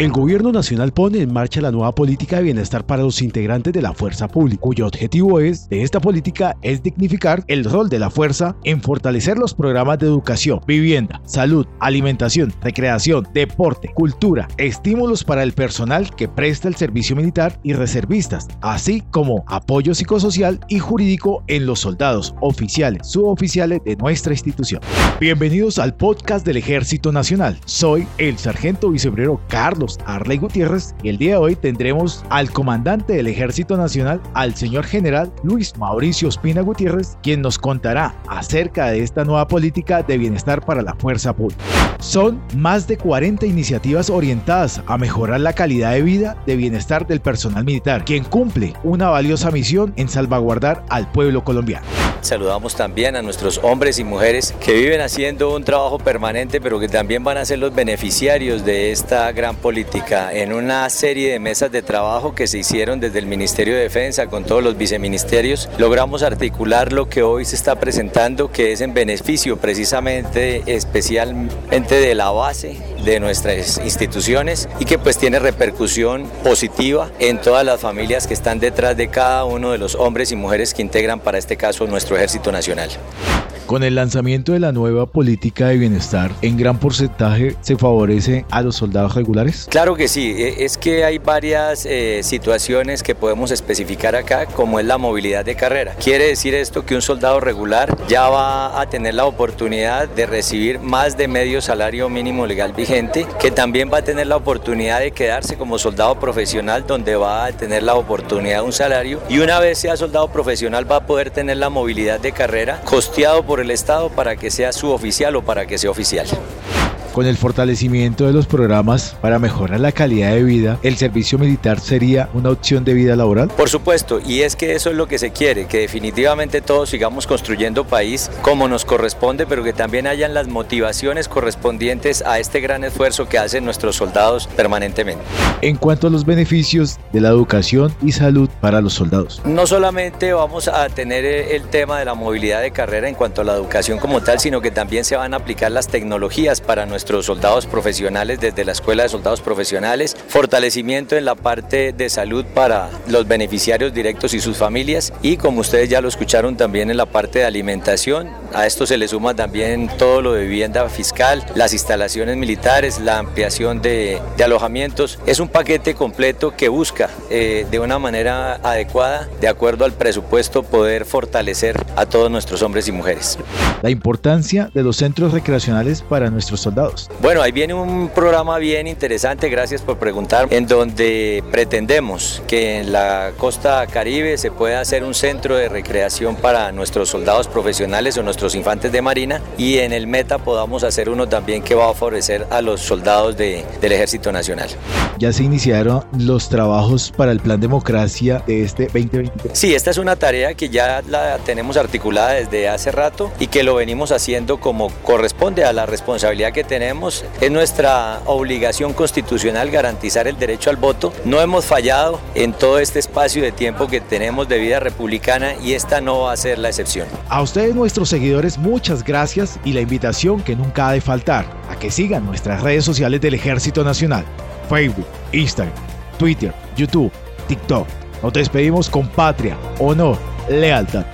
El gobierno nacional pone en marcha la nueva política de bienestar para los integrantes de la fuerza pública, cuyo objetivo es de esta política es dignificar el rol de la fuerza en fortalecer los programas de educación, vivienda, salud, alimentación, recreación, deporte, cultura, estímulos para el personal que presta el servicio militar y reservistas, así como apoyo psicosocial y jurídico en los soldados, oficiales, suboficiales de nuestra institución. Bienvenidos al podcast del Ejército Nacional. Soy el sargento vicebrero Carlos Arley Gutiérrez y el día de hoy tendremos al comandante del Ejército Nacional, al señor general Luis Mauricio Espina Gutiérrez, quien nos contará acerca de esta nueva política de bienestar para la fuerza pública. Son más de 40 iniciativas orientadas a mejorar la calidad de vida de bienestar del personal militar, quien cumple una valiosa misión en salvaguardar al pueblo colombiano. Saludamos también a nuestros hombres y mujeres que viven haciendo un trabajo permanente, pero que también van a ser los beneficiarios de esta gran política en una serie de mesas de trabajo que se hicieron desde el Ministerio de Defensa con todos los viceministerios. Logramos articular lo que hoy se está presentando, que es en beneficio precisamente especialmente de la base de nuestras instituciones y que pues tiene repercusión positiva en todas las familias que están detrás de cada uno de los hombres y mujeres que integran para este caso nuestro Ejército Nacional. Con el lanzamiento de la nueva política de bienestar, ¿en gran porcentaje se favorece a los soldados regulares? Claro que sí, e, es que hay varias eh, situaciones que podemos especificar acá, como es la movilidad de carrera. Quiere decir esto que un soldado regular ya va a tener la oportunidad de recibir más de medio salario mínimo legal vigente, que también va a tener la oportunidad de quedarse como soldado profesional, donde va a tener la oportunidad de un salario, y una vez sea soldado profesional va a poder tener la movilidad de carrera costeado por el Estado para que sea suboficial o para que sea oficial. Con el fortalecimiento de los programas para mejorar la calidad de vida, ¿el servicio militar sería una opción de vida laboral? Por supuesto, y es que eso es lo que se quiere, que definitivamente todos sigamos construyendo país como nos corresponde, pero que también hayan las motivaciones correspondientes a este gran esfuerzo que hacen nuestros soldados permanentemente. En cuanto a los beneficios de la educación y salud para los soldados. No solamente vamos a tener el tema de la movilidad de carrera en cuanto a la educación como tal, sino que también se van a aplicar las tecnologías para nuestros nuestros soldados profesionales desde la Escuela de Soldados Profesionales, fortalecimiento en la parte de salud para los beneficiarios directos y sus familias y como ustedes ya lo escucharon también en la parte de alimentación, a esto se le suma también todo lo de vivienda fiscal, las instalaciones militares, la ampliación de, alojamientos. Es un paquete completo que busca eh, de una manera adecuada, de acuerdo al presupuesto, poder fortalecer a todos nuestros hombres y mujeres. La importancia de los centros recreacionales para nuestros soldados. Bueno, ahí viene un programa bien interesante, gracias por preguntar, en donde pretendemos que en la costa caribe se pueda hacer un centro de recreación para nuestros soldados profesionales o nuestros infantes de marina y en el meta podamos hacer uno también que va a favorecer a los soldados del Ejército Nacional. Ya se iniciaron los trabajos para el plan democracia de este 2023. Sí, esta es una tarea que ya la tenemos articulada desde hace rato y que lo venimos haciendo como corresponde a la responsabilidad que tenemos es nuestra obligación constitucional garantizar el derecho al voto. No hemos fallado en todo este espacio de tiempo que tenemos de vida republicana y esta no va a ser la excepción. A ustedes nuestros seguidores muchas gracias y la invitación que nunca ha de faltar a que sigan nuestras redes sociales del Ejército Nacional, Facebook, Instagram, Twitter, YouTube, TikTok. Nos despedimos con patria, honor, lealtad